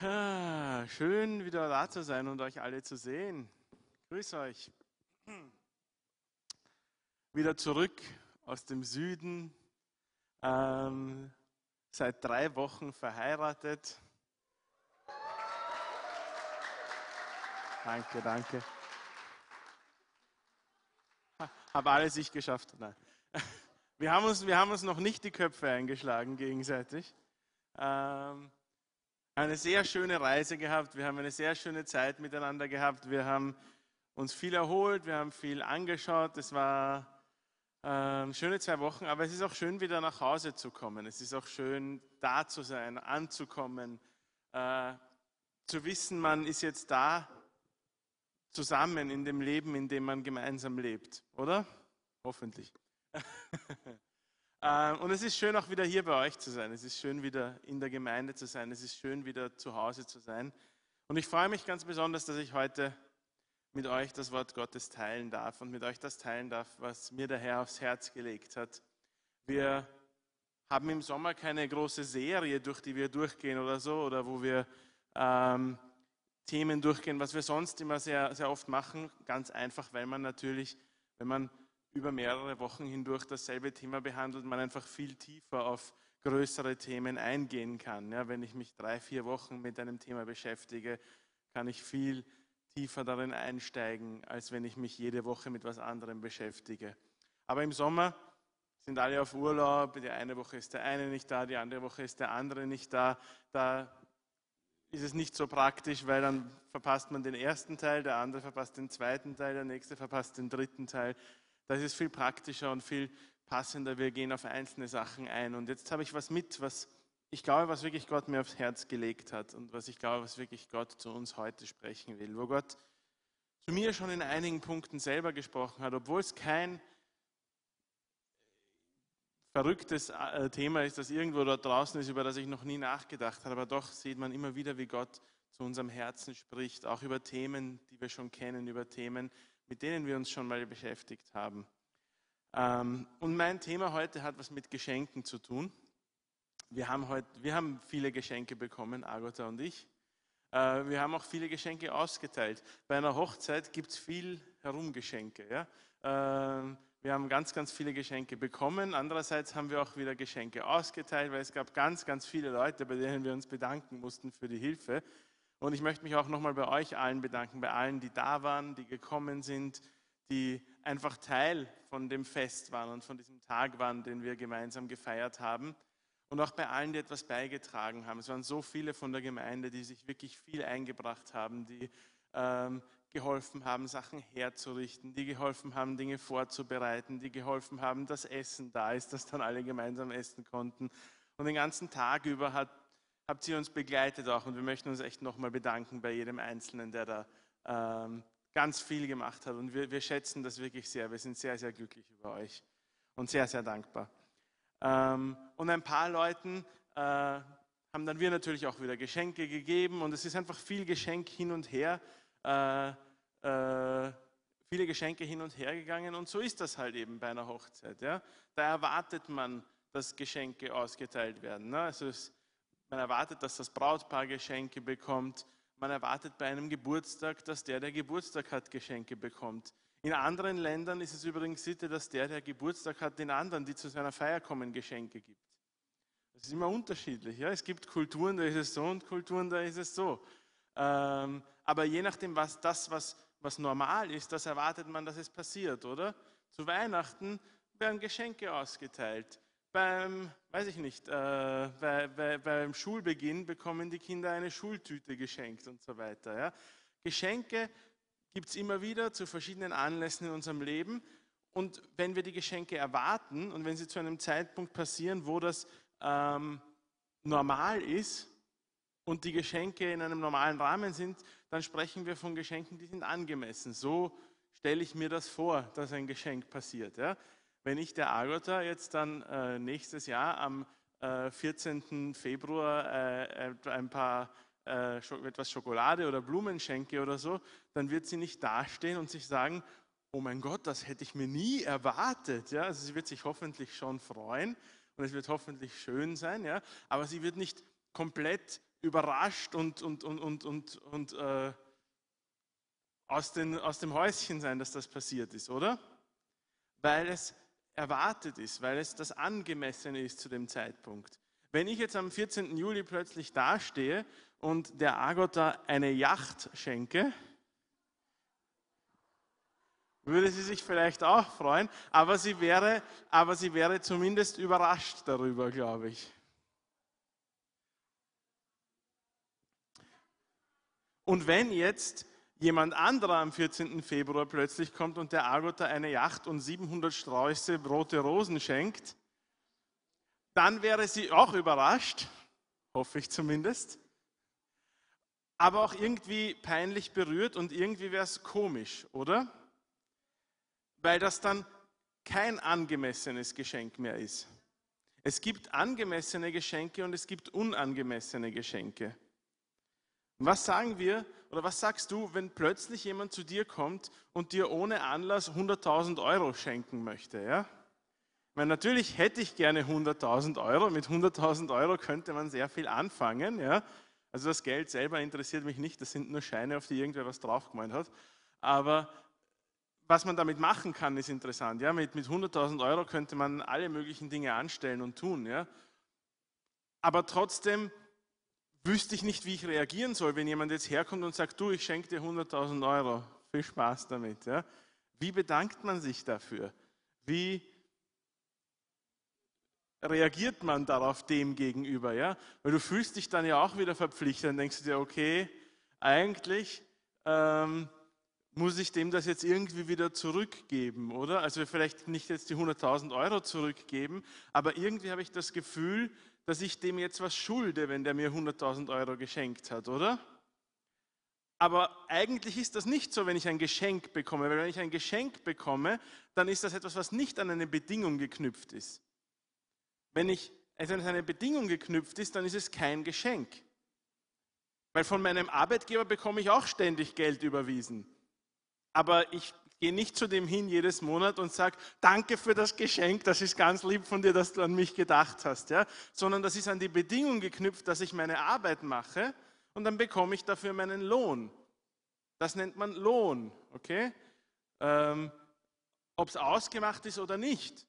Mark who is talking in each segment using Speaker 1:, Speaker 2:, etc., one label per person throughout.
Speaker 1: schön wieder da zu sein und euch alle zu sehen. Grüß euch. Wieder zurück aus dem Süden. Ähm, seit drei Wochen verheiratet. Danke, danke. Habe alles ich geschafft. Nein. Wir haben, uns, wir haben uns noch nicht die Köpfe eingeschlagen gegenseitig. Ähm, eine sehr schöne Reise gehabt. Wir haben eine sehr schöne Zeit miteinander gehabt. Wir haben uns viel erholt. Wir haben viel angeschaut. Es war ähm, schöne zwei Wochen. Aber es ist auch schön, wieder nach Hause zu kommen. Es ist auch schön, da zu sein, anzukommen, äh, zu wissen, man ist jetzt da zusammen in dem Leben, in dem man gemeinsam lebt, oder? Hoffentlich. Ähm, und es ist schön auch wieder hier bei euch zu sein. Es ist schön wieder in der Gemeinde zu sein. Es ist schön wieder zu Hause zu sein. Und ich freue mich ganz besonders, dass ich heute mit euch das Wort Gottes teilen darf und mit euch das teilen darf, was mir der Herr aufs Herz gelegt hat. Wir haben im Sommer keine große Serie, durch die wir durchgehen oder so, oder wo wir ähm, Themen durchgehen, was wir sonst immer sehr, sehr oft machen. Ganz einfach, weil man natürlich, wenn man über mehrere Wochen hindurch dasselbe Thema behandelt, man einfach viel tiefer auf größere Themen eingehen kann. Ja, wenn ich mich drei, vier Wochen mit einem Thema beschäftige, kann ich viel tiefer darin einsteigen, als wenn ich mich jede Woche mit was anderem beschäftige. Aber im Sommer sind alle auf Urlaub, die eine Woche ist der eine nicht da, die andere Woche ist der andere nicht da. Da ist es nicht so praktisch, weil dann verpasst man den ersten Teil, der andere verpasst den zweiten Teil, der nächste verpasst den dritten Teil. Das ist viel praktischer und viel passender. Wir gehen auf einzelne Sachen ein. Und jetzt habe ich was mit, was ich glaube, was wirklich Gott mir aufs Herz gelegt hat und was ich glaube, was wirklich Gott zu uns heute sprechen will. Wo Gott zu mir schon in einigen Punkten selber gesprochen hat, obwohl es kein verrücktes äh, Thema ist, das irgendwo dort draußen ist, über das ich noch nie nachgedacht habe. Aber doch sieht man immer wieder, wie Gott zu unserem Herzen spricht, auch über Themen, die wir schon kennen, über Themen, mit denen wir uns schon mal beschäftigt haben. Ähm, und mein Thema heute hat was mit Geschenken zu tun. Wir haben, heute, wir haben viele Geschenke bekommen, Agota und ich. Äh, wir haben auch viele Geschenke ausgeteilt. Bei einer Hochzeit gibt es viel Herumgeschenke. Ja? Ähm, wir haben ganz, ganz viele Geschenke bekommen. Andererseits haben wir auch wieder Geschenke ausgeteilt, weil es gab ganz, ganz viele Leute, bei denen wir uns bedanken mussten für die Hilfe. Und ich möchte mich auch nochmal bei euch allen bedanken, bei allen, die da waren, die gekommen sind, die einfach Teil von dem Fest waren und von diesem Tag waren, den wir gemeinsam gefeiert haben. Und auch bei allen, die etwas beigetragen haben. Es waren so viele von der Gemeinde, die sich wirklich viel eingebracht haben, die ähm, geholfen haben, Sachen herzurichten, die geholfen haben, Dinge vorzubereiten, die geholfen haben, dass Essen da ist, dass dann alle gemeinsam essen konnten. Und den ganzen Tag über hat habt ihr uns begleitet auch und wir möchten uns echt nochmal bedanken bei jedem Einzelnen, der da ähm, ganz viel gemacht hat. Und wir, wir, schätzen das wirklich sehr. Wir sind sehr, sehr glücklich über euch und sehr, sehr dankbar. Ähm, und ein paar Leuten äh, haben dann wir natürlich auch wieder Geschenke gegeben und es ist einfach viel Geschenk hin und her. Äh, äh, viele Geschenke hin und her gegangen und so ist das halt eben bei einer Hochzeit. Ja? Da erwartet man, dass Geschenke ausgeteilt werden. Ne? Also es man erwartet, dass das Brautpaar Geschenke bekommt. Man erwartet bei einem Geburtstag, dass der, der Geburtstag hat, Geschenke bekommt. In anderen Ländern ist es übrigens Sitte, dass der, der Geburtstag hat, den anderen, die zu seiner Feier kommen, Geschenke gibt. Das ist immer unterschiedlich. Ja? Es gibt Kulturen, da ist es so und Kulturen, da ist es so. Ähm, aber je nachdem, was das, was, was normal ist, das erwartet man, dass es passiert, oder? Zu Weihnachten werden Geschenke ausgeteilt beim, weiß ich nicht, äh, bei, bei, beim Schulbeginn bekommen die Kinder eine Schultüte geschenkt und so weiter. Ja. Geschenke gibt es immer wieder zu verschiedenen Anlässen in unserem Leben. Und wenn wir die Geschenke erwarten und wenn sie zu einem Zeitpunkt passieren, wo das ähm, normal ist und die Geschenke in einem normalen Rahmen sind, dann sprechen wir von Geschenken, die sind angemessen. So stelle ich mir das vor, dass ein Geschenk passiert. Ja wenn ich der Agota jetzt dann äh, nächstes Jahr am äh, 14. Februar äh, äh ein paar äh, etwas Schokolade oder Blumen schenke oder so, dann wird sie nicht dastehen und sich sagen, oh mein Gott, das hätte ich mir nie erwartet. Ja, also sie wird sich hoffentlich schon freuen und es wird hoffentlich schön sein, ja, aber sie wird nicht komplett überrascht und, und, und, und, und, und äh, aus, den, aus dem Häuschen sein, dass das passiert ist, oder? Weil es erwartet ist, weil es das Angemessene ist zu dem Zeitpunkt. Wenn ich jetzt am 14. Juli plötzlich dastehe und der Agota eine Yacht schenke, würde sie sich vielleicht auch freuen, aber sie wäre, aber sie wäre zumindest überrascht darüber, glaube ich. Und wenn jetzt jemand anderer am 14. Februar plötzlich kommt und der Agota eine Yacht und 700 Sträuße rote Rosen schenkt, dann wäre sie auch überrascht, hoffe ich zumindest, aber auch irgendwie peinlich berührt und irgendwie wäre es komisch, oder? Weil das dann kein angemessenes Geschenk mehr ist. Es gibt angemessene Geschenke und es gibt unangemessene Geschenke. Was sagen wir oder was sagst du, wenn plötzlich jemand zu dir kommt und dir ohne Anlass 100.000 Euro schenken möchte? Ja? Meine, natürlich hätte ich gerne 100.000 Euro. Mit 100.000 Euro könnte man sehr viel anfangen. Ja? Also das Geld selber interessiert mich nicht. Das sind nur Scheine, auf die irgendwer was drauf gemeint hat. Aber was man damit machen kann, ist interessant. Ja? Mit, mit 100.000 Euro könnte man alle möglichen Dinge anstellen und tun. Ja? Aber trotzdem wüsste ich nicht, wie ich reagieren soll, wenn jemand jetzt herkommt und sagt, du, ich schenke dir 100.000 Euro. Viel Spaß damit. Ja? Wie bedankt man sich dafür? Wie reagiert man darauf dem gegenüber? Ja? Weil du fühlst dich dann ja auch wieder verpflichtet und denkst dir, okay, eigentlich ähm, muss ich dem das jetzt irgendwie wieder zurückgeben, oder? Also vielleicht nicht jetzt die 100.000 Euro zurückgeben, aber irgendwie habe ich das Gefühl, dass ich dem jetzt was schulde, wenn der mir 100.000 Euro geschenkt hat, oder? Aber eigentlich ist das nicht so, wenn ich ein Geschenk bekomme, weil wenn ich ein Geschenk bekomme, dann ist das etwas, was nicht an eine Bedingung geknüpft ist. Wenn, ich, also es an eine Bedingung geknüpft ist, dann ist es kein Geschenk. Weil von meinem Arbeitgeber bekomme ich auch ständig Geld überwiesen. Aber ich gehe nicht zu dem hin jedes Monat und sage, danke für das Geschenk, das ist ganz lieb von dir, dass du an mich gedacht hast, ja? sondern das ist an die Bedingung geknüpft, dass ich meine Arbeit mache und dann bekomme ich dafür meinen Lohn. Das nennt man Lohn, okay? Ähm, Ob es ausgemacht ist oder nicht.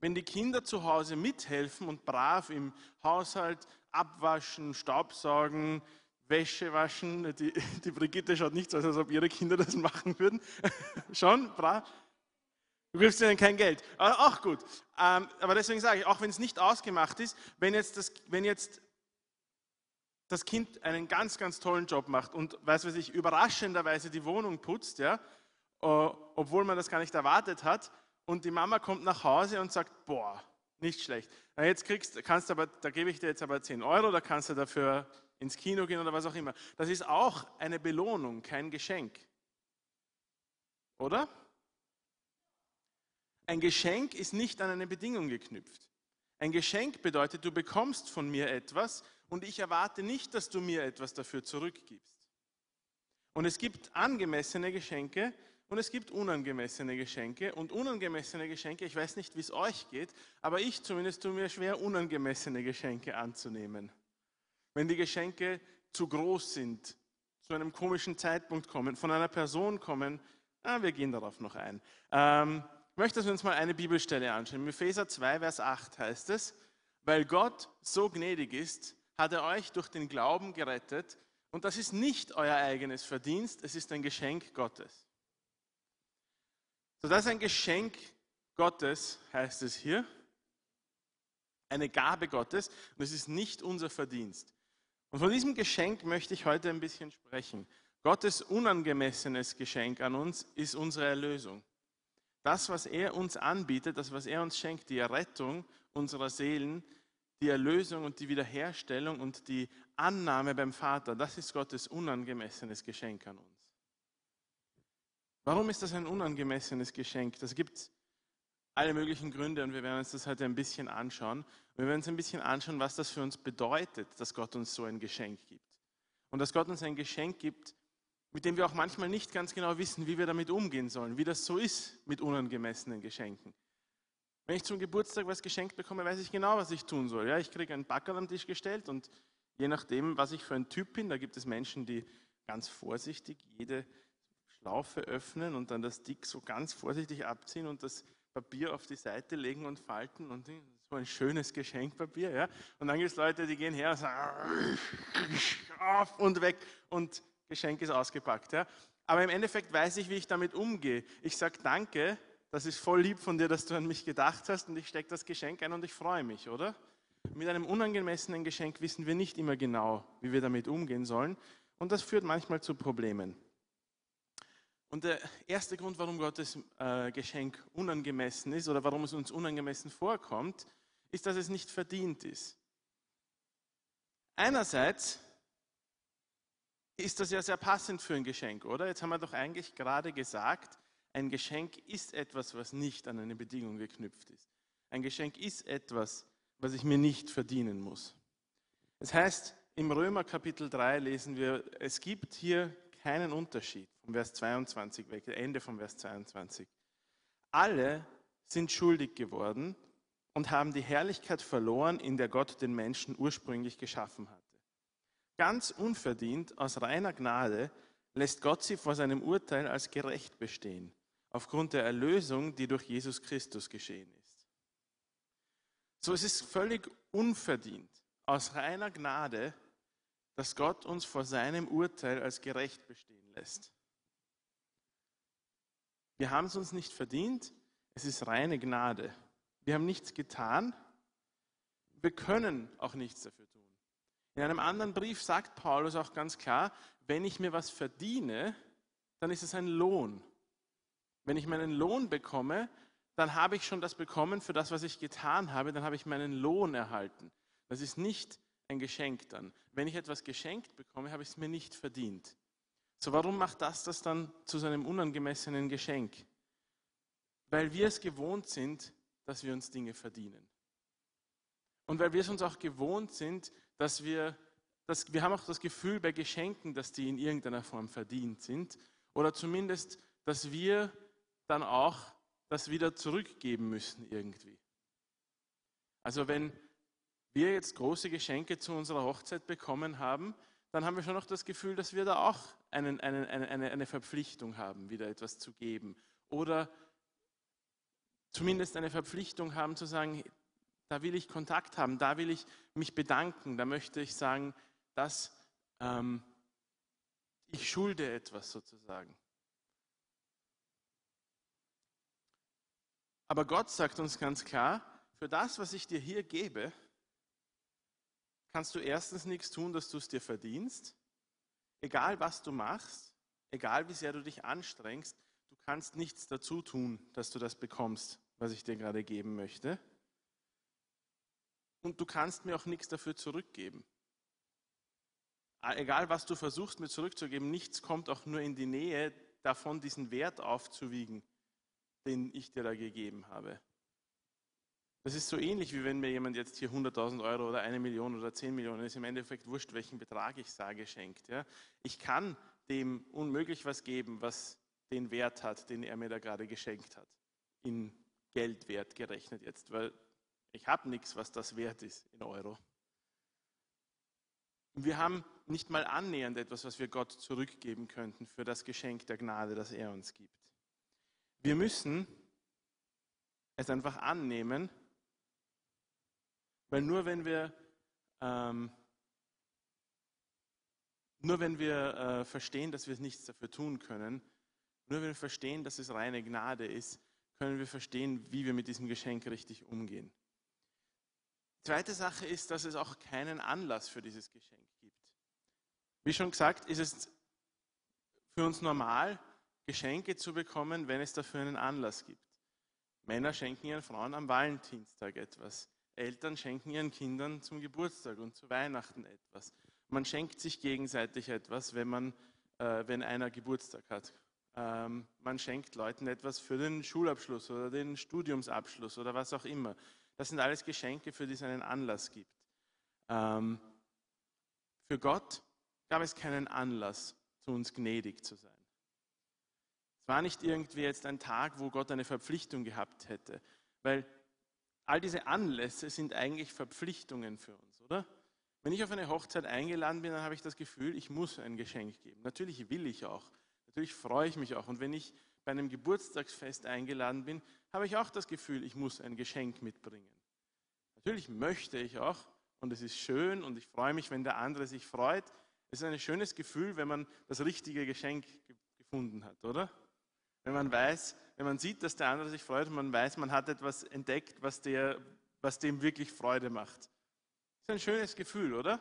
Speaker 1: Wenn die Kinder zu Hause mithelfen und brav im Haushalt abwaschen, Staubsaugen, Wäsche waschen. Die, die Brigitte schaut nicht so aus, als ob ihre Kinder das machen würden. Schon, brav. Du gibst ihnen kein Geld. Aber auch gut. Ähm, aber deswegen sage ich, auch wenn es nicht ausgemacht ist, wenn jetzt, das, wenn jetzt das Kind einen ganz, ganz tollen Job macht und, weiß was ich, überraschenderweise die Wohnung putzt, ja, obwohl man das gar nicht erwartet hat, und die Mama kommt nach Hause und sagt, boah, nicht schlecht. Na, jetzt kriegst, kannst aber, da gebe ich dir jetzt aber 10 Euro, da kannst du dafür ins Kino gehen oder was auch immer. Das ist auch eine Belohnung, kein Geschenk. Oder? Ein Geschenk ist nicht an eine Bedingung geknüpft. Ein Geschenk bedeutet, du bekommst von mir etwas und ich erwarte nicht, dass du mir etwas dafür zurückgibst. Und es gibt angemessene Geschenke und es gibt unangemessene Geschenke. Und unangemessene Geschenke, ich weiß nicht, wie es euch geht, aber ich zumindest tue mir schwer, unangemessene Geschenke anzunehmen. Wenn die Geschenke zu groß sind, zu einem komischen Zeitpunkt kommen, von einer Person kommen, ah, wir gehen darauf noch ein. Ähm, ich möchte, dass wir uns mal eine Bibelstelle anschauen. In Epheser 2, Vers 8 heißt es, weil Gott so gnädig ist, hat er euch durch den Glauben gerettet und das ist nicht euer eigenes Verdienst, es ist ein Geschenk Gottes. So, das ist ein Geschenk Gottes, heißt es hier. Eine Gabe Gottes und es ist nicht unser Verdienst. Und von diesem Geschenk möchte ich heute ein bisschen sprechen. Gottes unangemessenes Geschenk an uns ist unsere Erlösung. Das, was er uns anbietet, das, was er uns schenkt, die Errettung unserer Seelen, die Erlösung und die Wiederherstellung und die Annahme beim Vater, das ist Gottes unangemessenes Geschenk an uns. Warum ist das ein unangemessenes Geschenk? Das gibt alle möglichen Gründe und wir werden uns das heute ein bisschen anschauen. Wir werden uns ein bisschen anschauen, was das für uns bedeutet, dass Gott uns so ein Geschenk gibt. Und dass Gott uns ein Geschenk gibt, mit dem wir auch manchmal nicht ganz genau wissen, wie wir damit umgehen sollen, wie das so ist mit unangemessenen Geschenken. Wenn ich zum Geburtstag was geschenkt bekomme, weiß ich genau, was ich tun soll. Ja, ich kriege einen Backerl am Tisch gestellt und je nachdem, was ich für ein Typ bin, da gibt es Menschen, die ganz vorsichtig jede Schlaufe öffnen und dann das Dick so ganz vorsichtig abziehen und das Papier auf die Seite legen und falten und so ein schönes Geschenkpapier. Ja? Und dann gibt es Leute, die gehen her und sagen, auf und weg und Geschenk ist ausgepackt. Ja? Aber im Endeffekt weiß ich, wie ich damit umgehe. Ich sage Danke, das ist voll lieb von dir, dass du an mich gedacht hast und ich stecke das Geschenk ein und ich freue mich, oder? Mit einem unangemessenen Geschenk wissen wir nicht immer genau, wie wir damit umgehen sollen und das führt manchmal zu Problemen. Und der erste Grund, warum Gottes äh, Geschenk unangemessen ist oder warum es uns unangemessen vorkommt, ist, dass es nicht verdient ist. Einerseits ist das ja sehr passend für ein Geschenk, oder? Jetzt haben wir doch eigentlich gerade gesagt, ein Geschenk ist etwas, was nicht an eine Bedingung geknüpft ist. Ein Geschenk ist etwas, was ich mir nicht verdienen muss. Das heißt, im Römer Kapitel 3 lesen wir, es gibt hier keinen Unterschied vom Vers 22 weg, Ende vom Vers 22. Alle sind schuldig geworden und haben die Herrlichkeit verloren, in der Gott den Menschen ursprünglich geschaffen hatte. Ganz unverdient, aus reiner Gnade, lässt Gott sie vor seinem Urteil als gerecht bestehen, aufgrund der Erlösung, die durch Jesus Christus geschehen ist. So es ist völlig unverdient, aus reiner Gnade, dass Gott uns vor seinem Urteil als gerecht bestehen lässt. Wir haben es uns nicht verdient, es ist reine Gnade. Wir haben nichts getan, wir können auch nichts dafür tun. In einem anderen Brief sagt Paulus auch ganz klar, wenn ich mir was verdiene, dann ist es ein Lohn. Wenn ich meinen Lohn bekomme, dann habe ich schon das bekommen für das, was ich getan habe, dann habe ich meinen Lohn erhalten. Das ist nicht ein Geschenk dann. Wenn ich etwas geschenkt bekomme, habe ich es mir nicht verdient. So, warum macht das das dann zu seinem unangemessenen Geschenk? Weil wir es gewohnt sind, dass wir uns Dinge verdienen. Und weil wir es uns auch gewohnt sind, dass wir, dass wir haben auch das Gefühl bei Geschenken, dass die in irgendeiner Form verdient sind. Oder zumindest, dass wir dann auch das wieder zurückgeben müssen irgendwie. Also wenn wir jetzt große Geschenke zu unserer Hochzeit bekommen haben, dann haben wir schon noch das Gefühl, dass wir da auch einen, einen, eine, eine Verpflichtung haben, wieder etwas zu geben. Oder zumindest eine Verpflichtung haben zu sagen, da will ich Kontakt haben, da will ich mich bedanken, da möchte ich sagen, dass ähm, ich schulde etwas sozusagen. Aber Gott sagt uns ganz klar, für das, was ich dir hier gebe, kannst du erstens nichts tun, dass du es dir verdienst. Egal was du machst, egal wie sehr du dich anstrengst, du kannst nichts dazu tun, dass du das bekommst, was ich dir gerade geben möchte und du kannst mir auch nichts dafür zurückgeben. Ah, egal, was du versuchst mir zurückzugeben, nichts kommt auch nur in die Nähe davon, diesen Wert aufzuwiegen, den ich dir da gegeben habe. Das ist so ähnlich, wie wenn mir jemand jetzt hier 100.000 Euro oder eine Million oder 10 Millionen, ist im Endeffekt wurscht, welchen Betrag ich sage, schenkt. Ja? Ich kann dem unmöglich was geben, was den Wert hat, den er mir da gerade geschenkt hat. In Geldwert gerechnet jetzt, weil ich habe nichts, was das wert ist in Euro. Wir haben nicht mal annähernd etwas, was wir Gott zurückgeben könnten für das Geschenk der Gnade, das er uns gibt. Wir müssen es einfach annehmen, weil nur wenn wir, ähm, nur wenn wir äh, verstehen, dass wir nichts dafür tun können, nur wenn wir verstehen, dass es reine Gnade ist, können wir verstehen, wie wir mit diesem Geschenk richtig umgehen. Zweite Sache ist, dass es auch keinen Anlass für dieses Geschenk gibt. Wie schon gesagt, ist es für uns normal, Geschenke zu bekommen, wenn es dafür einen Anlass gibt. Männer schenken ihren Frauen am Valentinstag etwas. Eltern schenken ihren Kindern zum Geburtstag und zu Weihnachten etwas. Man schenkt sich gegenseitig etwas, wenn, man, äh, wenn einer Geburtstag hat. Ähm, man schenkt Leuten etwas für den Schulabschluss oder den Studiumsabschluss oder was auch immer. Das sind alles Geschenke, für die es einen Anlass gibt. Ähm, für Gott gab es keinen Anlass, zu uns gnädig zu sein. Es war nicht irgendwie jetzt ein Tag, wo Gott eine Verpflichtung gehabt hätte, weil all diese Anlässe sind eigentlich Verpflichtungen für uns, oder? Wenn ich auf eine Hochzeit eingeladen bin, dann habe ich das Gefühl, ich muss ein Geschenk geben. Natürlich will ich auch. Natürlich freue ich mich auch. Und wenn ich bei einem Geburtstagsfest eingeladen bin, habe ich auch das Gefühl, ich muss ein Geschenk mitbringen. Natürlich möchte ich auch, und es ist schön und ich freue mich, wenn der andere sich freut. Es ist ein schönes Gefühl, wenn man das richtige Geschenk gefunden hat, oder? Wenn man weiß, wenn man sieht, dass der andere sich freut und man weiß, man hat etwas entdeckt, was, der, was dem wirklich Freude macht. Das ist ein schönes Gefühl, oder?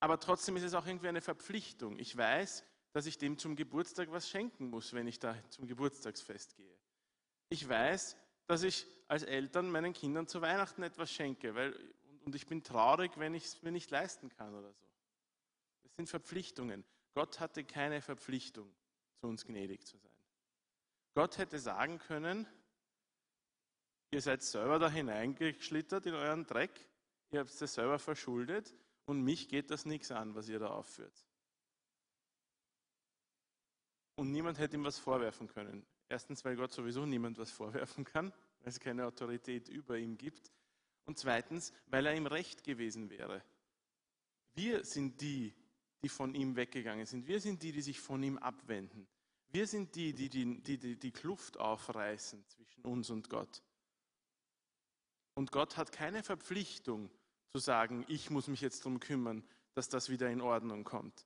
Speaker 1: Aber trotzdem ist es auch irgendwie eine Verpflichtung. Ich weiß, dass ich dem zum Geburtstag was schenken muss, wenn ich da zum Geburtstagsfest gehe. Ich weiß, dass ich als Eltern meinen Kindern zu Weihnachten etwas schenke, weil, und ich bin traurig, wenn ich es mir nicht leisten kann oder so. Das sind Verpflichtungen. Gott hatte keine Verpflichtung, zu uns gnädig zu sein. Gott hätte sagen können, ihr seid selber da hineingeschlittert in euren Dreck, ihr habt es selber verschuldet und mich geht das nichts an, was ihr da aufführt. Und niemand hätte ihm was vorwerfen können. Erstens, weil Gott sowieso niemand was vorwerfen kann, weil es keine Autorität über ihm gibt. Und zweitens, weil er ihm recht gewesen wäre. Wir sind die, die von ihm weggegangen sind. Wir sind die, die sich von ihm abwenden. Wir sind die, die die, die, die, Kluft aufreißen zwischen uns und Gott. Und Gott hat keine Verpflichtung zu sagen, ich muss mich jetzt darum kümmern, dass das wieder in Ordnung kommt.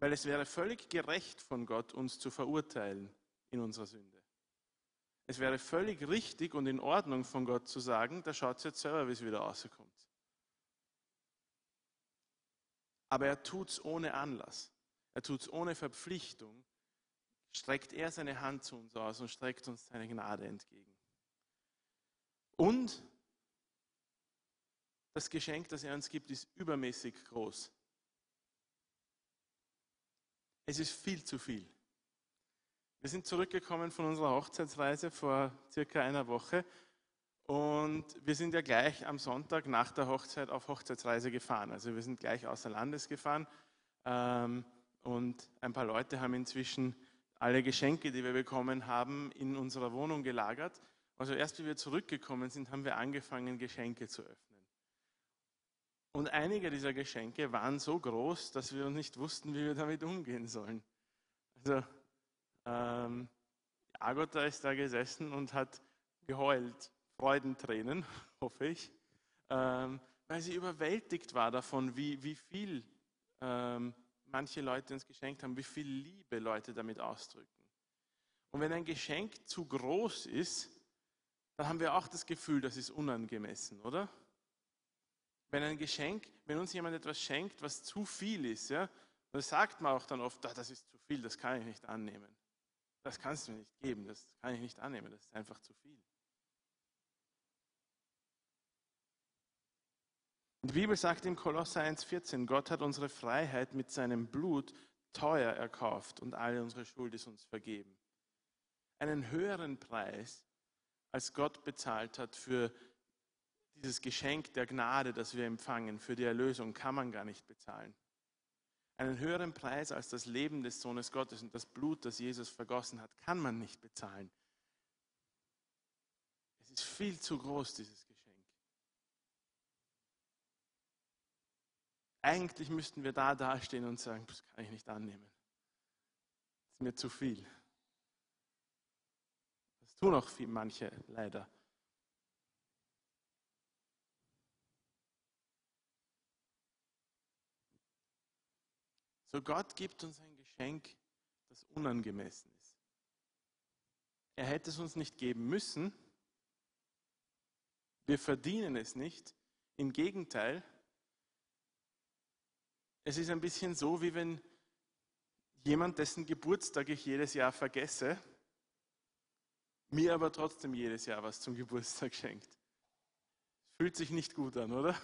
Speaker 1: Weil es wäre völlig gerecht von Gott, uns zu verurteilen in unserer Sünde. Es wäre völlig richtig und in Ordnung von Gott zu sagen, da schaut es jetzt selber, wie es wieder rauskommt. Aber er tut es ohne Anlass. Er tut es ohne Verpflichtung. Streckt er seine Hand zu uns aus und streckt uns seine Gnade entgegen. Und das Geschenk, das er uns gibt, ist übermäßig groß. Es ist viel zu viel. Wir sind zurückgekommen von unserer Hochzeitsreise vor circa einer Woche und wir sind ja gleich am Sonntag nach der Hochzeit auf Hochzeitsreise gefahren. Also wir sind gleich außer Landes gefahren ähm, und ein paar Leute haben inzwischen alle Geschenke, die wir bekommen haben, in unserer Wohnung gelagert. Also erst wie wir zurückgekommen sind, haben wir angefangen, Geschenke zu öffnen. Und einige dieser Geschenke waren so groß, dass wir nicht wussten, wie wir damit umgehen sollen. Also ähm, Agota ist da gesessen und hat geheult, Freudentränen, hoffe ich, ähm, weil sie überwältigt war davon, wie, wie viel ähm, manche Leute uns geschenkt haben, wie viel Liebe Leute damit ausdrücken. Und wenn ein Geschenk zu groß ist, dann haben wir auch das Gefühl, das ist unangemessen, oder? Wenn ein Geschenk, wenn uns jemand etwas schenkt, was zu viel ist, ja, dann sagt man auch dann oft, ah, das ist zu viel, das kann ich nicht annehmen. Das kannst du mir nicht geben, das kann ich nicht annehmen, das ist einfach zu viel. Die Bibel sagt im Kolosser 1,14, Gott hat unsere Freiheit mit seinem Blut teuer erkauft und alle unsere Schuld ist uns vergeben. Einen höheren Preis, als Gott bezahlt hat für dieses Geschenk der Gnade, das wir empfangen, für die Erlösung, kann man gar nicht bezahlen. Einen höheren Preis als das Leben des Sohnes Gottes und das Blut, das Jesus vergossen hat, kann man nicht bezahlen. Es ist viel zu groß, dieses Geschenk. Eigentlich müssten wir da dastehen und sagen, das kann ich nicht annehmen. Das ist mir zu viel. Das tun auch viel, manche leider. So Gott gibt uns ein Geschenk, das unangemessen ist. Er hätte es uns nicht geben müssen. Wir verdienen es nicht. Im Gegenteil, es ist ein bisschen so, wie wenn jemand, dessen Geburtstag ich jedes Jahr vergesse, mir aber trotzdem jedes Jahr was zum Geburtstag schenkt. Fühlt sich nicht gut an, oder?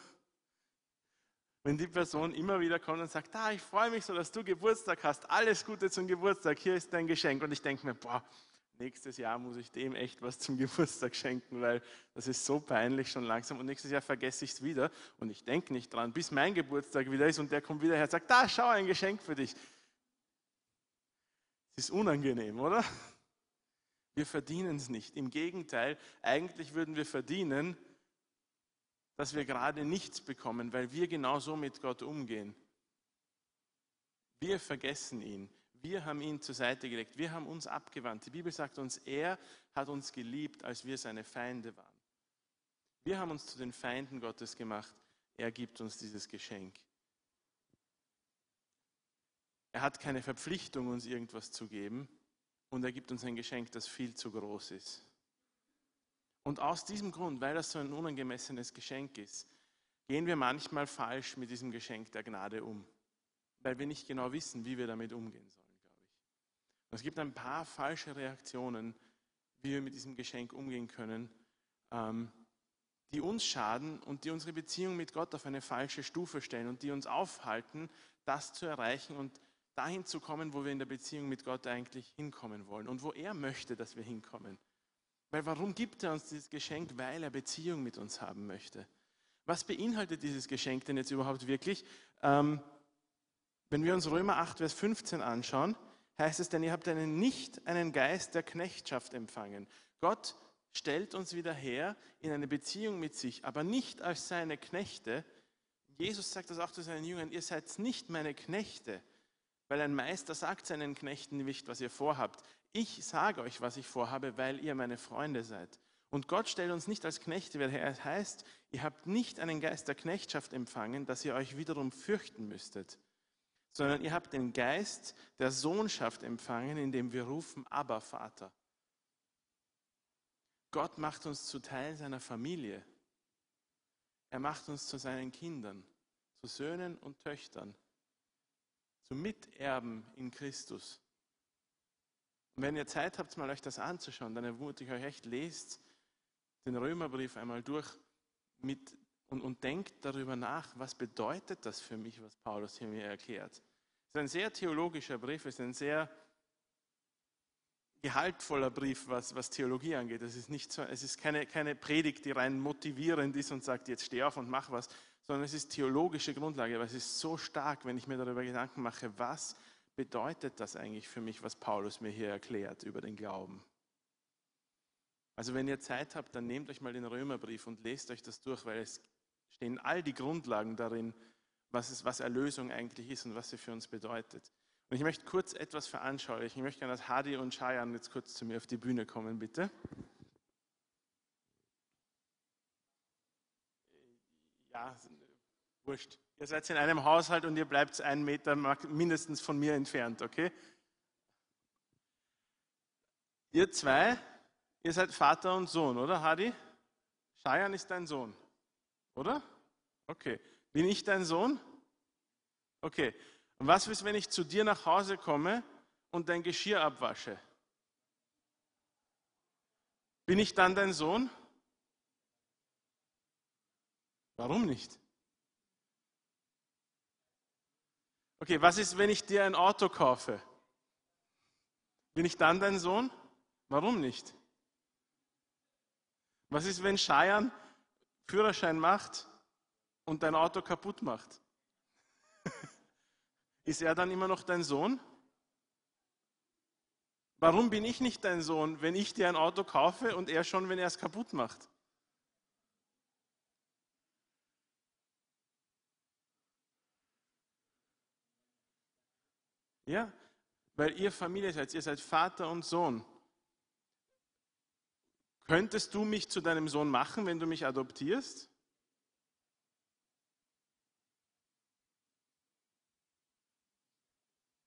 Speaker 1: Wenn die Person immer wieder kommt und sagt, ah, ich freue mich so, dass du Geburtstag hast, alles Gute zum Geburtstag, hier ist dein Geschenk. Und ich denke mir, boah, nächstes Jahr muss ich dem echt was zum Geburtstag schenken, weil das ist so peinlich schon langsam. Und nächstes Jahr vergesse ich es wieder und ich denke nicht dran, bis mein Geburtstag wieder ist und der kommt wieder her und sagt, da, schau, ein Geschenk für dich. Es ist unangenehm, oder? Wir verdienen es nicht. Im Gegenteil, eigentlich würden wir verdienen, dass wir gerade nichts bekommen, weil wir genauso mit Gott umgehen. Wir vergessen ihn. Wir haben ihn zur Seite gelegt. Wir haben uns abgewandt. Die Bibel sagt uns, er hat uns geliebt, als wir seine Feinde waren. Wir haben uns zu den Feinden Gottes gemacht. Er gibt uns dieses Geschenk. Er hat keine Verpflichtung, uns irgendwas zu geben. Und er gibt uns ein Geschenk, das viel zu groß ist. Und aus diesem Grund, weil das so ein unangemessenes Geschenk ist, gehen wir manchmal falsch mit diesem Geschenk der Gnade um, weil wir nicht genau wissen, wie wir damit umgehen sollen, es gibt ein paar falsche Reaktionen, wie wir mit diesem Geschenk umgehen können, ähm, die uns schaden und die unsere Beziehung mit Gott auf eine falsche Stufe stellen und die uns aufhalten, das zu erreichen und dahin zu kommen, wo wir in der Beziehung mit Gott eigentlich hinkommen wollen und wo er möchte, dass wir hinkommen. Weil warum gibt er uns dieses Geschenk? Weil er Beziehung mit uns haben möchte. Was beinhaltet dieses Geschenk denn jetzt überhaupt wirklich? Ähm, wenn wir uns Römer 8, Vers 15 anschauen, heißt es, denn ihr habt einen, nicht einen Geist der Knechtschaft empfangen. Gott stellt uns wieder her in eine Beziehung mit sich, aber nicht als seine Knechte. Jesus sagt das auch zu seinen Jüngern, ihr seid nicht meine Knechte, weil ein Meister sagt seinen Knechten nicht, was ihr vorhabt. Ich sage euch, was ich vorhabe, weil ihr meine Freunde seid. Und Gott stellt uns nicht als Knechte, weil er heißt, ihr habt nicht einen Geist der Knechtschaft empfangen, dass ihr euch wiederum fürchten müsstet, sondern ihr habt den Geist der Sohnschaft empfangen, indem wir rufen, aber Vater. Gott macht uns zu Teil seiner Familie. Er macht uns zu seinen Kindern, zu Söhnen und Töchtern, zu Miterben in Christus. Und wenn ihr Zeit habt, mal euch das anzuschauen, dann ermutige ich euch echt, lest den Römerbrief einmal durch mit, und, und denkt darüber nach, was bedeutet das für mich, was Paulus hier mir erklärt. Es ist ein sehr theologischer Brief, es ist ein sehr gehaltvoller Brief, was, was Theologie angeht. Es ist, nicht so, es ist keine, keine Predigt, die rein motivierend ist und sagt, jetzt steh auf und mach was, sondern es ist theologische Grundlage, aber es ist so stark, wenn ich mir darüber Gedanken mache, was bedeutet das eigentlich für mich, was Paulus mir hier erklärt über den Glauben. Also wenn ihr Zeit habt, dann nehmt euch mal den Römerbrief und lest euch das durch, weil es stehen all die Grundlagen darin, was, es, was Erlösung eigentlich ist und was sie für uns bedeutet. Und ich möchte kurz etwas veranschaulichen. Ich möchte gerne, dass Hadi und Shayan jetzt kurz zu mir auf die Bühne kommen, bitte. Ja, wurscht. Ihr seid in einem Haushalt und ihr bleibt einen Meter mindestens von mir entfernt, okay? Ihr zwei, ihr seid Vater und Sohn, oder Hadi? Shayan ist dein Sohn, oder? Okay. Bin ich dein Sohn? Okay. Und was ist, wenn ich zu dir nach Hause komme und dein Geschirr abwasche? Bin ich dann dein Sohn? Warum nicht? Okay, was ist, wenn ich dir ein Auto kaufe? Bin ich dann dein Sohn? Warum nicht? Was ist, wenn Scheiern Führerschein macht und dein Auto kaputt macht? Ist er dann immer noch dein Sohn? Warum bin ich nicht dein Sohn, wenn ich dir ein Auto kaufe und er schon, wenn er es kaputt macht? Ja, weil ihr Familie seid, ihr seid Vater und Sohn. Könntest du mich zu deinem Sohn machen, wenn du mich adoptierst?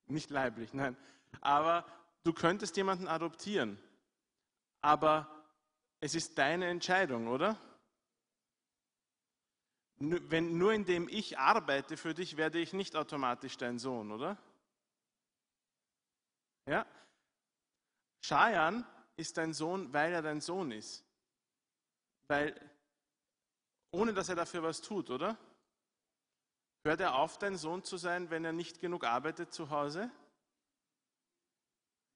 Speaker 1: Nicht leiblich, nein. Aber du könntest jemanden adoptieren. Aber es ist deine Entscheidung, oder? Wenn, nur indem ich arbeite für dich, werde ich nicht automatisch dein Sohn, oder? Ja? Shayan ist dein Sohn, weil er dein Sohn ist. Weil, ohne dass er dafür was tut, oder? Hört er auf, dein Sohn zu sein, wenn er nicht genug arbeitet zu Hause?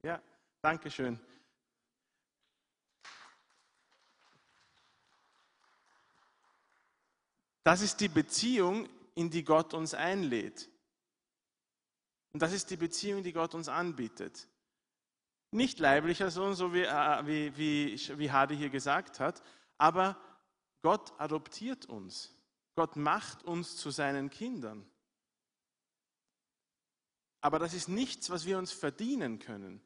Speaker 1: Ja, danke schön. Das ist die Beziehung, in die Gott uns einlädt. Und das ist die Beziehung, die Gott uns anbietet. Nicht leiblicher Sohn, so wie, äh, wie, wie, wie Hadi hier gesagt hat, aber Gott adoptiert uns. Gott macht uns zu seinen Kindern. Aber das ist nichts, was wir uns verdienen können.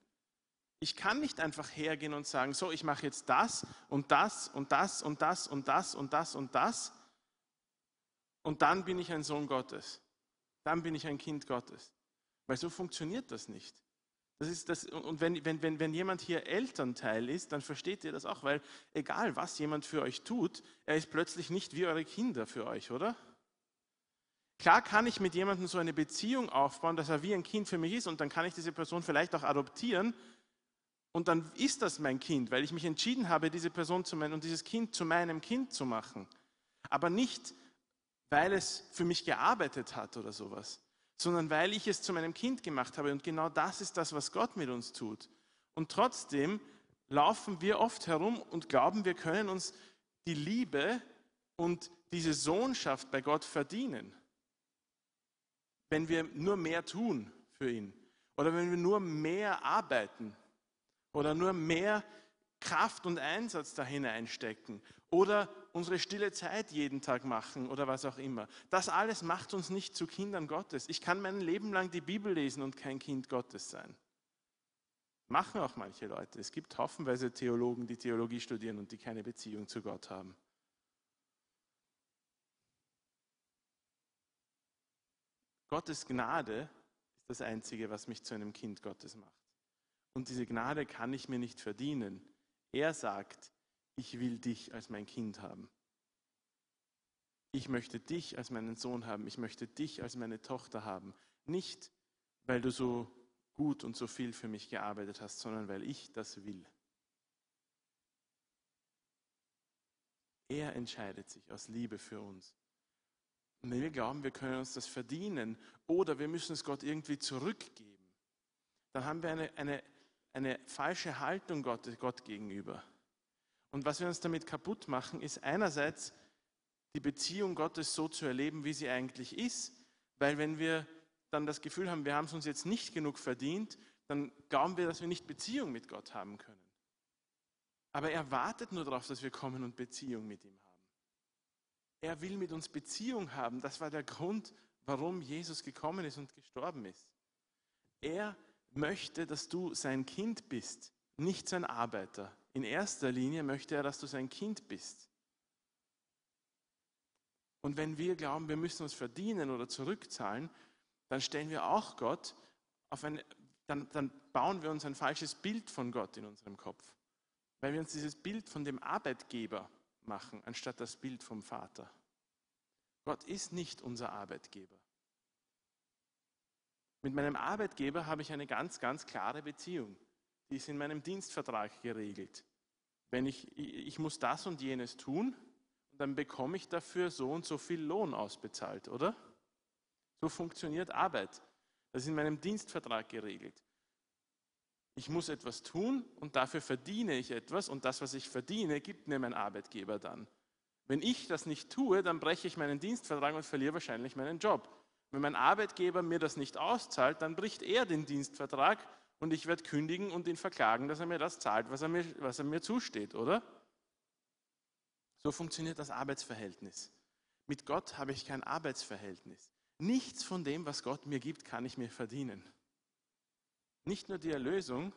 Speaker 1: Ich kann nicht einfach hergehen und sagen, so, ich mache jetzt das und das und das und das und das und das und das und dann bin ich ein Sohn Gottes. Dann bin ich ein Kind Gottes. Weil so funktioniert das nicht. Das ist das, und wenn, wenn, wenn, wenn jemand hier Elternteil ist, dann versteht ihr das auch, weil egal was jemand für euch tut, er ist plötzlich nicht wie eure Kinder für euch, oder? Klar kann ich mit jemandem so eine Beziehung aufbauen, dass er wie ein Kind für mich ist und dann kann ich diese Person vielleicht auch adoptieren und dann ist das mein Kind, weil ich mich entschieden habe, diese Person zu meinem und dieses Kind zu meinem Kind zu machen. Aber nicht, weil es für mich gearbeitet hat oder sowas sondern weil ich es zu meinem Kind gemacht habe. Und genau das ist das, was Gott mit uns tut. Und trotzdem laufen wir oft herum und glauben, wir können uns die Liebe und diese Sohnschaft bei Gott verdienen. Wenn wir nur mehr tun für ihn oder wenn wir nur mehr arbeiten oder nur mehr Kraft und Einsatz da hineinstecken oder unsere stille Zeit jeden Tag machen oder was auch immer. Das alles macht uns nicht zu Kindern Gottes. Ich kann mein Leben lang die Bibel lesen und kein Kind Gottes sein. Machen auch manche Leute. Es gibt haufenweise Theologen, die Theologie studieren und die keine Beziehung zu Gott haben. Gottes Gnade ist das Einzige, was mich zu einem Kind Gottes macht. Und diese Gnade kann ich mir nicht verdienen. Er sagt, ich will dich als mein Kind haben. Ich möchte dich als meinen Sohn haben. Ich möchte dich als meine Tochter haben. Nicht, weil du so gut und so viel für mich gearbeitet hast, sondern weil ich das will. Er entscheidet sich aus Liebe für uns. Und wenn wir glauben, wir können uns das verdienen oder wir müssen es Gott irgendwie zurückgeben, dann haben wir eine, eine, eine falsche Haltung Gott, Gott gegenüber. Und was wir uns damit kaputt machen, ist einerseits die Beziehung Gottes so zu erleben, wie sie eigentlich ist, weil wenn wir dann das Gefühl haben, wir haben es uns jetzt nicht genug verdient, dann glauben wir, dass wir nicht Beziehung mit Gott haben können. Aber er wartet nur darauf, dass wir kommen und Beziehung mit ihm haben. Er will mit uns Beziehung haben. Das war der Grund, warum Jesus gekommen ist und gestorben ist. Er möchte, dass du sein Kind bist, nicht sein Arbeiter. In erster Linie möchte er, dass du sein Kind bist. Und wenn wir glauben, wir müssen uns verdienen oder zurückzahlen, dann stellen wir auch Gott auf ein, dann, dann bauen wir uns ein falsches Bild von Gott in unserem Kopf. Weil wir uns dieses Bild von dem Arbeitgeber machen, anstatt das Bild vom Vater. Gott ist nicht unser Arbeitgeber. Mit meinem Arbeitgeber habe ich eine ganz, ganz klare Beziehung die ist in meinem Dienstvertrag geregelt. Wenn ich, ich muss das und jenes tun, dann bekomme ich dafür so und so viel Lohn ausbezahlt, oder? So funktioniert Arbeit. Das ist in meinem Dienstvertrag geregelt. Ich muss etwas tun und dafür verdiene ich etwas und das, was ich verdiene, gibt mir mein Arbeitgeber dann. Wenn ich das nicht tue, dann breche ich meinen Dienstvertrag und verliere wahrscheinlich meinen Job. Wenn mein Arbeitgeber mir das nicht auszahlt, dann bricht er den Dienstvertrag und ich werde kündigen und ihn verklagen, dass er mir das zahlt, was er mir, was er mir zusteht, oder? So funktioniert das Arbeitsverhältnis. Mit Gott habe ich kein Arbeitsverhältnis. Nichts von dem, was Gott mir gibt, kann ich mir verdienen. Nicht nur die Erlösung,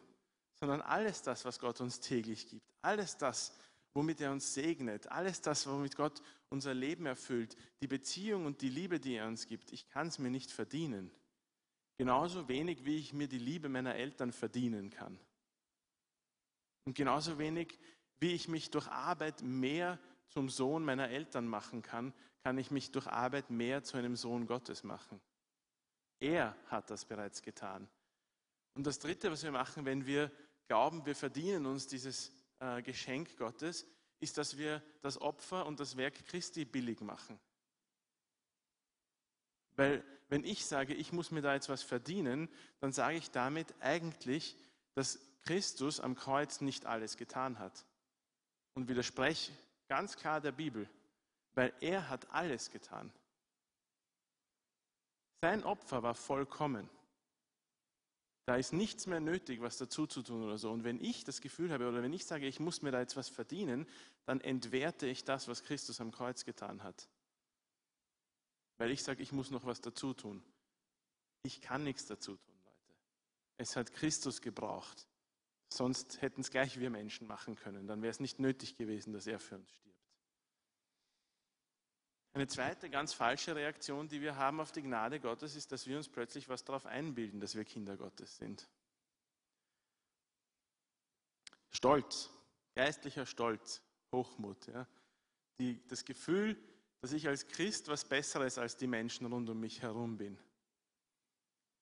Speaker 1: sondern alles das, was Gott uns täglich gibt. Alles das, womit er uns segnet. Alles das, womit Gott unser Leben erfüllt. Die Beziehung und die Liebe, die er uns gibt. Ich kann es mir nicht verdienen. Genauso wenig, wie ich mir die Liebe meiner Eltern verdienen kann. Und genauso wenig, wie ich mich durch Arbeit mehr zum Sohn meiner Eltern machen kann, kann ich mich durch Arbeit mehr zu einem Sohn Gottes machen. Er hat das bereits getan. Und das Dritte, was wir machen, wenn wir glauben, wir verdienen uns dieses äh, Geschenk Gottes, ist, dass wir das Opfer und das Werk Christi billig machen. Weil wenn ich sage, ich muss mir da jetzt was verdienen, dann sage ich damit eigentlich, dass Christus am Kreuz nicht alles getan hat. Und widerspreche ganz klar der Bibel, weil er hat alles getan. Sein Opfer war vollkommen. Da ist nichts mehr nötig, was dazu zu tun oder so. Und wenn ich das Gefühl habe oder wenn ich sage, ich muss mir da jetzt was verdienen, dann entwerte ich das, was Christus am Kreuz getan hat. Weil ich sage, ich muss noch was dazu tun. Ich kann nichts dazu tun, Leute. Es hat Christus gebraucht. Sonst hätten es gleich wir Menschen machen können. Dann wäre es nicht nötig gewesen, dass er für uns stirbt. Eine zweite ganz falsche Reaktion, die wir haben auf die Gnade Gottes, ist, dass wir uns plötzlich was darauf einbilden, dass wir Kinder Gottes sind. Stolz, geistlicher Stolz, Hochmut. Ja. Die, das Gefühl, dass ich als Christ was Besseres als die Menschen rund um mich herum bin.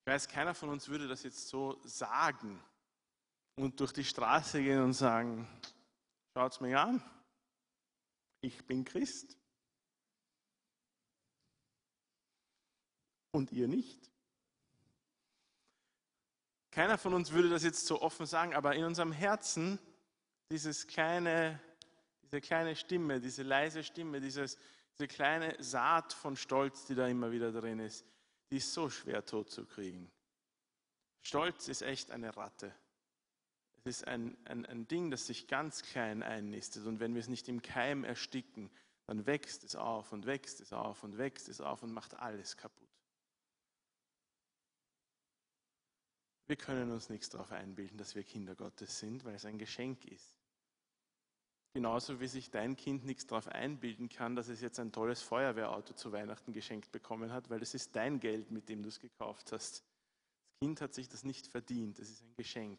Speaker 1: Ich weiß, keiner von uns würde das jetzt so sagen und durch die Straße gehen und sagen, schaut es mir an, ich bin Christ. und ihr nicht. Keiner von uns würde das jetzt so offen sagen, aber in unserem Herzen dieses kleine, diese kleine Stimme, diese leise Stimme, dieses, diese kleine Saat von Stolz, die da immer wieder drin ist, die ist so schwer tot zu kriegen. Stolz ist echt eine Ratte. Es ist ein, ein, ein Ding, das sich ganz klein einnistet. Und wenn wir es nicht im Keim ersticken, dann wächst es auf und wächst es auf und wächst es auf und macht alles kaputt. Wir können uns nichts darauf einbilden, dass wir Kinder Gottes sind, weil es ein Geschenk ist. Genauso wie sich dein Kind nichts darauf einbilden kann, dass es jetzt ein tolles Feuerwehrauto zu Weihnachten geschenkt bekommen hat, weil es ist dein Geld, mit dem du es gekauft hast. Das Kind hat sich das nicht verdient, es ist ein Geschenk.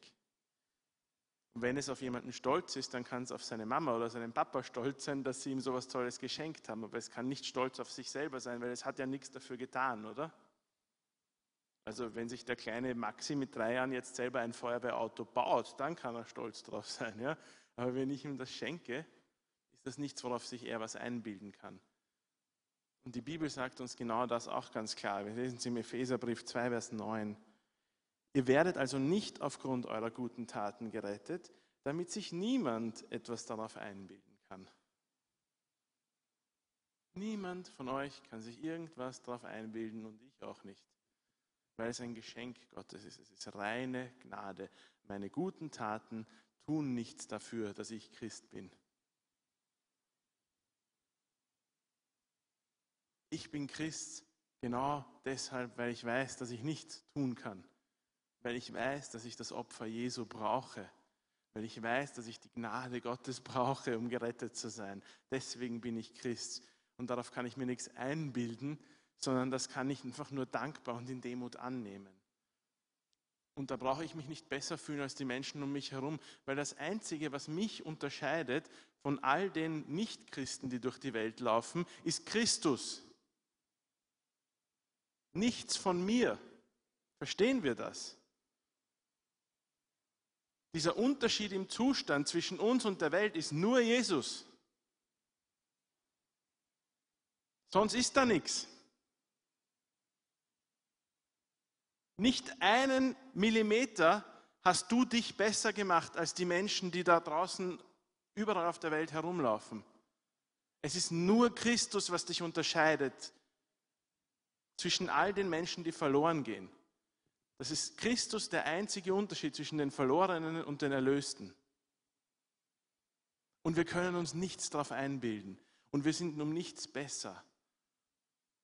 Speaker 1: Und wenn es auf jemanden stolz ist, dann kann es auf seine Mama oder seinen Papa stolz sein, dass sie ihm sowas Tolles geschenkt haben. Aber es kann nicht stolz auf sich selber sein, weil es hat ja nichts dafür getan, oder? Also wenn sich der kleine Maxi mit drei Jahren jetzt selber ein Feuerwehrauto baut, dann kann er stolz drauf sein. Ja? Aber wenn ich ihm das schenke, ist das nichts, worauf sich er was einbilden kann. Und die Bibel sagt uns genau das auch ganz klar. Wir lesen es im Epheserbrief 2, Vers 9. Ihr werdet also nicht aufgrund eurer guten Taten gerettet, damit sich niemand etwas darauf einbilden kann. Niemand von euch kann sich irgendwas darauf einbilden und ich auch nicht weil es ein Geschenk Gottes ist. Es ist reine Gnade. Meine guten Taten tun nichts dafür, dass ich Christ bin. Ich bin Christ genau deshalb, weil ich weiß, dass ich nichts tun kann. Weil ich weiß, dass ich das Opfer Jesu brauche. Weil ich weiß, dass ich die Gnade Gottes brauche, um gerettet zu sein. Deswegen bin ich Christ. Und darauf kann ich mir nichts einbilden, sondern das kann ich einfach nur dankbar und in Demut annehmen. Und da brauche ich mich nicht besser fühlen als die Menschen um mich herum, weil das Einzige, was mich unterscheidet von all den Nichtchristen, die durch die Welt laufen, ist Christus. Nichts von mir. Verstehen wir das? Dieser Unterschied im Zustand zwischen uns und der Welt ist nur Jesus. Sonst ist da nichts. Nicht einen Millimeter hast du dich besser gemacht als die Menschen, die da draußen überall auf der Welt herumlaufen. Es ist nur Christus, was dich unterscheidet zwischen all den Menschen, die verloren gehen. Das ist Christus der einzige Unterschied zwischen den Verlorenen und den Erlösten. Und wir können uns nichts darauf einbilden. Und wir sind um nichts besser.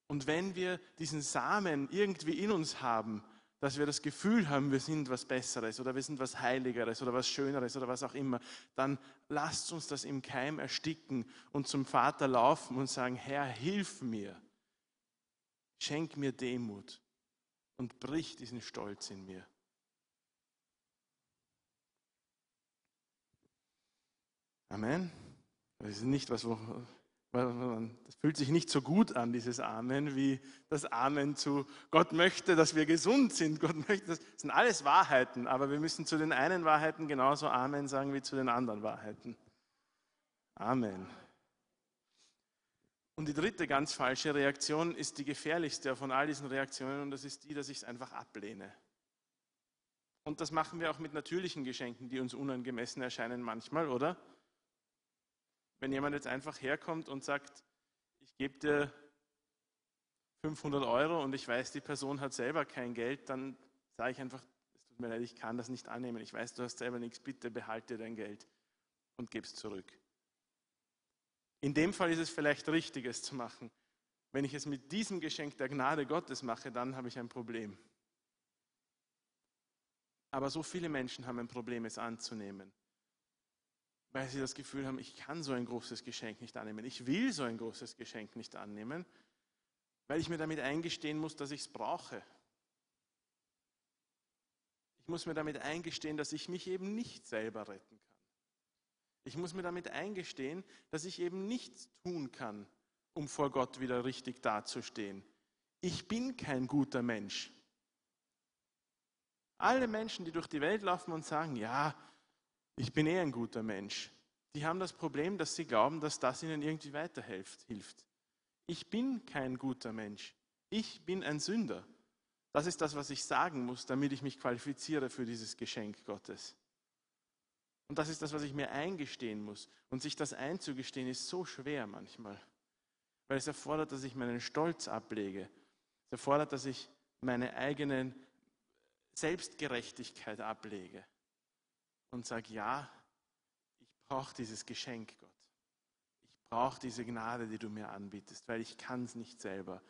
Speaker 1: Und wenn wir diesen Samen irgendwie in uns haben, dass wir das Gefühl haben, wir sind was Besseres oder wir sind was Heiligeres oder was Schöneres oder was auch immer, dann lasst uns das im Keim ersticken und zum Vater laufen und sagen, Herr, hilf mir, schenk mir Demut und brich diesen Stolz in mir. Amen. Das ist nicht was, wo, das fühlt sich nicht so gut an, dieses Amen, wie das Amen zu Gott möchte, dass wir gesund sind. Gott möchte, das sind alles Wahrheiten, aber wir müssen zu den einen Wahrheiten genauso Amen sagen wie zu den anderen Wahrheiten. Amen. Und die dritte ganz falsche Reaktion ist die gefährlichste von all diesen Reaktionen und das ist die, dass ich es einfach ablehne. Und das machen wir auch mit natürlichen Geschenken, die uns unangemessen erscheinen manchmal, oder? Wenn jemand jetzt einfach herkommt und sagt, ich gebe dir 500 Euro und ich weiß, die Person hat selber kein Geld, dann sage ich einfach, es tut mir leid, ich kann das nicht annehmen. Ich weiß, du hast selber nichts, bitte behalte dein Geld und gib es zurück. In dem Fall ist es vielleicht richtig, es zu machen. Wenn ich es mit diesem Geschenk der Gnade Gottes mache, dann habe ich ein Problem. Aber so viele Menschen haben ein Problem, es anzunehmen, weil sie das Gefühl haben, ich kann so ein großes Geschenk nicht annehmen. Ich will so ein großes Geschenk nicht annehmen, weil ich mir damit eingestehen muss, dass ich es brauche. Ich muss mir damit eingestehen, dass ich mich eben nicht selber retten kann. Ich muss mir damit eingestehen, dass ich eben nichts tun kann, um vor Gott wieder richtig dazustehen. Ich bin kein guter Mensch. Alle Menschen, die durch die Welt laufen und sagen, ja, ich bin eh ein guter Mensch, die haben das Problem, dass sie glauben, dass das ihnen irgendwie weiterhilft. Ich bin kein guter Mensch. Ich bin ein Sünder. Das ist das, was ich sagen muss, damit ich mich qualifiziere für dieses Geschenk Gottes. Und das ist das, was ich mir eingestehen muss. Und sich das einzugestehen, ist so schwer manchmal. Weil es erfordert, dass ich meinen Stolz ablege. Es erfordert, dass ich meine eigenen Selbstgerechtigkeit ablege und sage, ja, ich brauche dieses Geschenk, Gott. Ich brauche diese Gnade, die du mir anbietest, weil ich kann es nicht selber.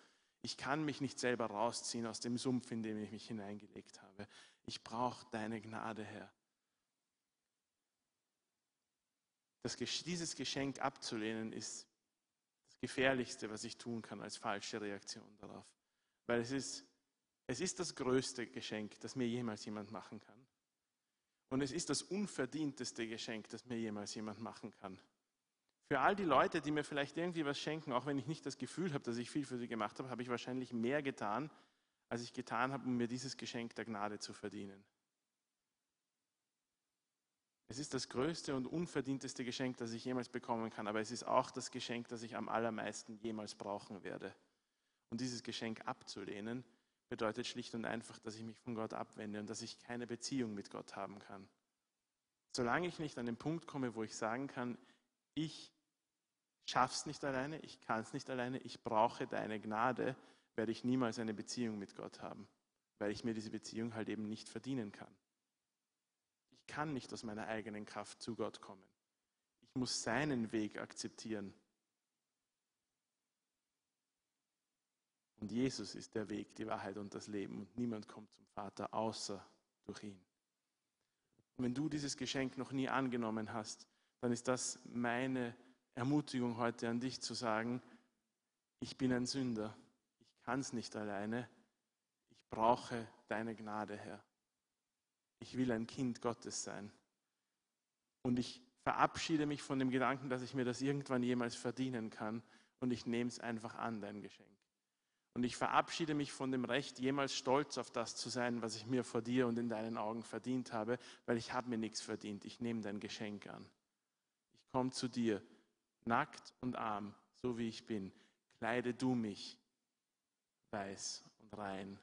Speaker 1: Ich kann mich nicht selber rausziehen aus dem Sumpf, in dem ich mich hineingelegt habe. Ich brauche deine Gnade, Herr. Das, dieses Geschenk abzulehnen ist das Gefährlichste, was ich tun kann als falsche Reaktion darauf. Weil es ist es ist das größte Geschenk, das mir jemals jemand machen kann. Und es ist das unverdienteste Geschenk, das mir jemals jemand machen kann. Für all die Leute, die mir vielleicht irgendwie was schenken, auch wenn ich nicht das Gefühl habe, dass ich viel für sie gemacht habe, habe ich wahrscheinlich mehr getan, als ich getan habe, um mir dieses Geschenk der Gnade zu verdienen. Es ist das größte und unverdienteste Geschenk, das ich jemals bekommen kann, aber es ist auch das Geschenk, das ich am allermeisten jemals brauchen werde. Und dieses Geschenk abzulehnen, bedeutet schlicht und einfach, dass ich mich von Gott abwende und dass ich keine Beziehung mit Gott haben kann. Solange ich nicht an den Punkt komme, wo ich sagen kann, ich schaff's nicht alleine, ich kann es nicht alleine, ich brauche deine Gnade, werde ich niemals eine Beziehung mit Gott haben, weil ich mir diese Beziehung halt eben nicht verdienen kann. Ich kann nicht aus meiner eigenen Kraft zu Gott kommen. Ich muss seinen Weg akzeptieren Und Jesus ist der Weg, die Wahrheit und das Leben. Und niemand kommt zum Vater außer durch ihn. Und wenn du dieses Geschenk noch nie angenommen hast, dann ist das meine Ermutigung heute an dich zu sagen, ich bin ein Sünder, ich kann es nicht alleine, ich brauche deine Gnade, Herr. Ich will ein Kind Gottes sein. Und ich verabschiede mich von dem Gedanken, dass ich mir das irgendwann jemals verdienen kann und ich nehme es einfach an, dein Geschenk. Und ich verabschiede mich von dem Recht, jemals stolz auf das zu sein, was ich mir vor dir und in deinen Augen verdient habe, weil ich habe mir nichts verdient. Ich nehme dein Geschenk an. Ich komme zu dir, nackt und arm, so wie ich bin. Kleide du mich weiß und rein.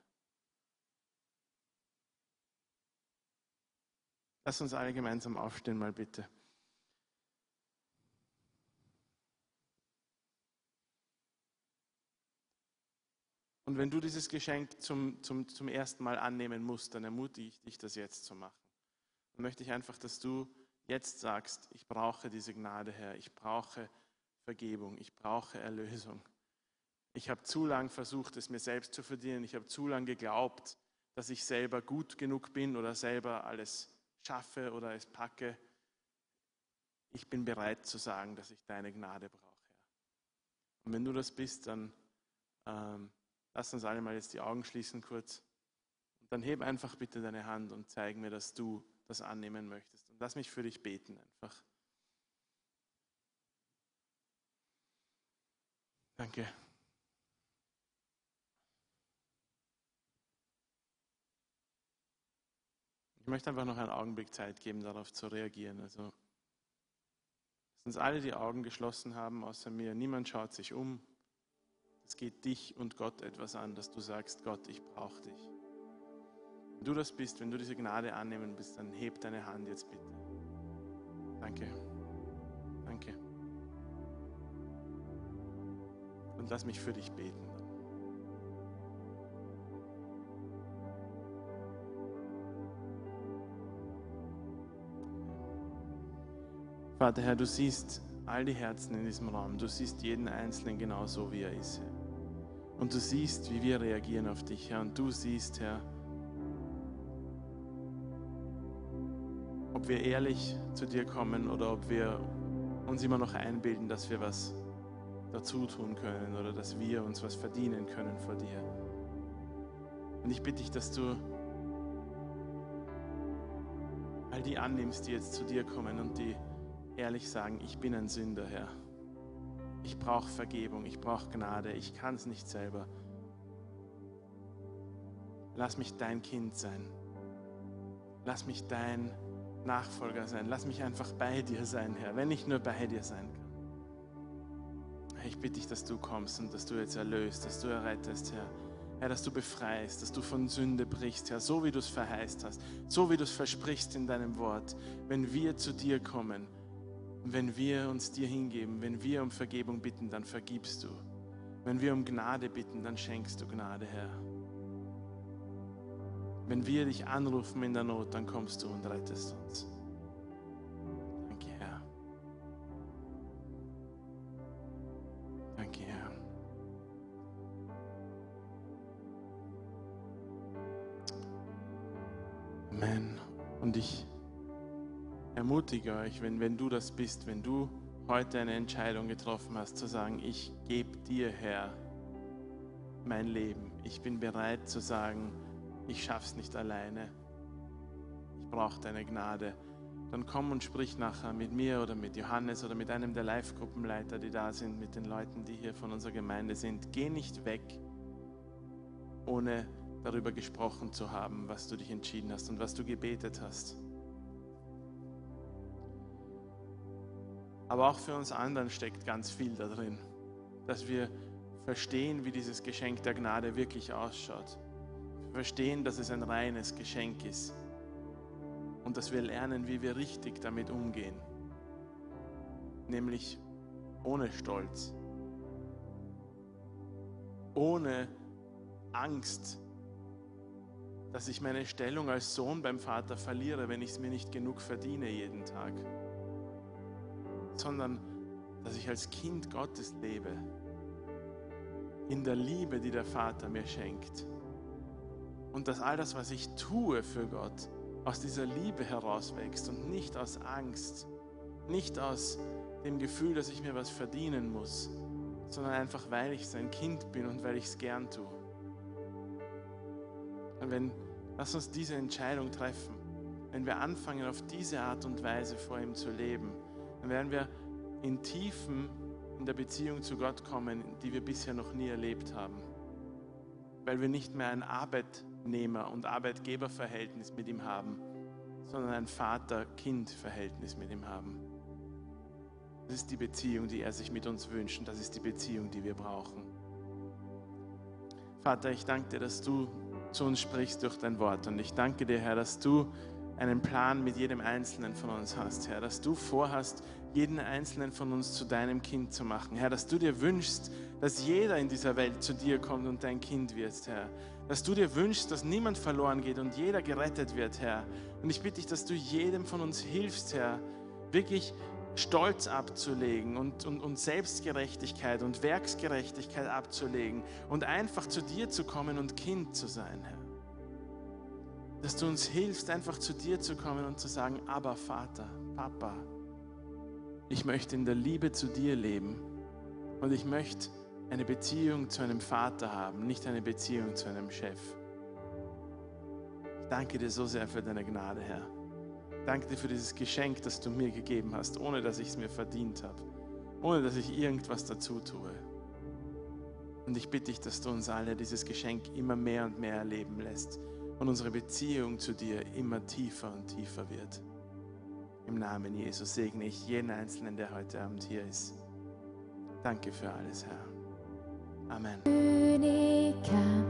Speaker 1: Lass uns alle gemeinsam aufstehen, mal bitte. Und wenn du dieses Geschenk zum, zum, zum ersten Mal annehmen musst, dann ermutige ich dich, das jetzt zu machen. Dann möchte ich einfach, dass du jetzt sagst, ich brauche diese Gnade, Herr, ich brauche Vergebung, ich brauche Erlösung. Ich habe zu lang versucht, es mir selbst zu verdienen. Ich habe zu lang geglaubt, dass ich selber gut genug bin oder selber alles schaffe oder es packe. Ich bin bereit zu sagen, dass ich deine Gnade brauche. Herr. Und wenn du das bist, dann ähm, Lass uns alle mal jetzt die Augen schließen kurz. Und dann heb einfach bitte deine Hand und zeig mir, dass du das annehmen möchtest. Und lass mich für dich beten einfach. Danke. Ich möchte einfach noch einen Augenblick Zeit geben, darauf zu reagieren. Also, dass uns alle die Augen geschlossen haben, außer mir. Niemand schaut sich um. Es geht dich und Gott etwas an, dass du sagst, Gott, ich brauche dich. Wenn du das bist, wenn du diese Gnade annehmen bist, dann heb deine Hand jetzt bitte. Danke. Danke. Und lass mich für dich beten. Vater Herr, du siehst all die Herzen in diesem Raum. Du siehst jeden Einzelnen genauso, wie er ist. Herr. Und du siehst, wie wir reagieren auf dich, Herr. Und du siehst, Herr, ob wir ehrlich zu dir kommen oder ob wir uns immer noch einbilden, dass wir was dazu tun können oder dass wir uns was verdienen können vor dir. Und ich bitte dich, dass du all die annimmst, die jetzt zu dir kommen und die ehrlich sagen, ich bin ein Sünder, Herr. Ich brauche Vergebung, ich brauche Gnade, ich kann es nicht selber. Lass mich dein Kind sein. Lass mich dein Nachfolger sein. Lass mich einfach bei dir sein, Herr, wenn ich nur bei dir sein kann. Ich bitte dich, dass du kommst und dass du jetzt erlöst, dass du errettest, Herr. Herr, dass du befreist, dass du von Sünde brichst, Herr, so wie du es verheißt hast, so wie du es versprichst in deinem Wort. Wenn wir zu dir kommen, wenn wir uns dir hingeben, wenn wir um Vergebung bitten, dann vergibst du. Wenn wir um Gnade bitten, dann schenkst du Gnade, Herr. Wenn wir dich anrufen in der Not, dann kommst du und rettest uns. Danke, Herr. Danke, Herr. Amen. Und ich ermutige euch, wenn, wenn du das bist, wenn du heute eine Entscheidung getroffen hast, zu sagen, ich gebe dir, Herr, mein Leben. Ich bin bereit zu sagen, ich schaff's nicht alleine. Ich brauche deine Gnade. Dann komm und sprich nachher mit mir oder mit Johannes oder mit einem der Live-Gruppenleiter, die da sind, mit den Leuten, die hier von unserer Gemeinde sind. Geh nicht weg, ohne darüber gesprochen zu haben, was du dich entschieden hast und was du gebetet hast. Aber auch für uns anderen steckt ganz viel da drin, dass wir verstehen, wie dieses Geschenk der Gnade wirklich ausschaut. Verstehen, dass es ein reines Geschenk ist und dass wir lernen, wie wir richtig damit umgehen, nämlich ohne Stolz, ohne Angst, dass ich meine Stellung als Sohn beim Vater verliere, wenn ich es mir nicht genug verdiene jeden Tag, sondern dass ich als Kind Gottes lebe, in der Liebe, die der Vater mir schenkt und dass all das, was ich tue für Gott, aus dieser Liebe herauswächst und nicht aus Angst, nicht aus dem Gefühl, dass ich mir was verdienen muss, sondern einfach, weil ich sein Kind bin und weil ich es gern tue. Und wenn, lass uns diese Entscheidung treffen, wenn wir anfangen, auf diese Art und Weise vor ihm zu leben, dann werden wir in Tiefen in der Beziehung zu Gott kommen, die wir bisher noch nie erlebt haben. Weil wir nicht mehr ein Arbeit Arbeitnehmer- und Arbeitgeberverhältnis mit ihm haben, sondern ein Vater-Kind-Verhältnis mit ihm haben. Das ist die Beziehung, die er sich mit uns wünscht und das ist die Beziehung, die wir brauchen. Vater, ich danke dir, dass du zu uns sprichst durch dein Wort und ich danke dir, Herr, dass du einen Plan mit jedem Einzelnen von uns hast, Herr, dass du vorhast, jeden Einzelnen von uns zu deinem Kind zu machen. Herr, dass du dir wünschst, dass jeder in dieser Welt zu dir kommt und dein Kind wird, Herr dass du dir wünschst, dass niemand verloren geht und jeder gerettet wird, Herr. Und ich bitte dich, dass du jedem von uns hilfst, Herr, wirklich Stolz abzulegen und, und, und Selbstgerechtigkeit und Werksgerechtigkeit abzulegen und einfach zu dir zu kommen und Kind zu sein, Herr. Dass du uns hilfst, einfach zu dir zu kommen und zu sagen, aber Vater, Papa, ich möchte in der Liebe zu dir leben und ich möchte eine Beziehung zu einem Vater haben, nicht eine Beziehung zu einem Chef. Ich danke dir so sehr für deine Gnade, Herr. Danke dir für dieses Geschenk, das du mir gegeben hast, ohne dass ich es mir verdient habe, ohne dass ich irgendwas dazu tue. Und ich bitte dich, dass du uns alle dieses Geschenk immer mehr und mehr erleben lässt und unsere Beziehung zu dir immer tiefer und tiefer wird. Im Namen Jesus segne ich jeden Einzelnen, der heute Abend hier ist. Danke für alles, Herr. Amen.
Speaker 2: König kam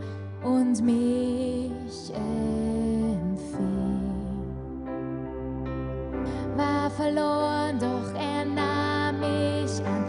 Speaker 2: und mich empfing. War verloren, doch er nahm mich an.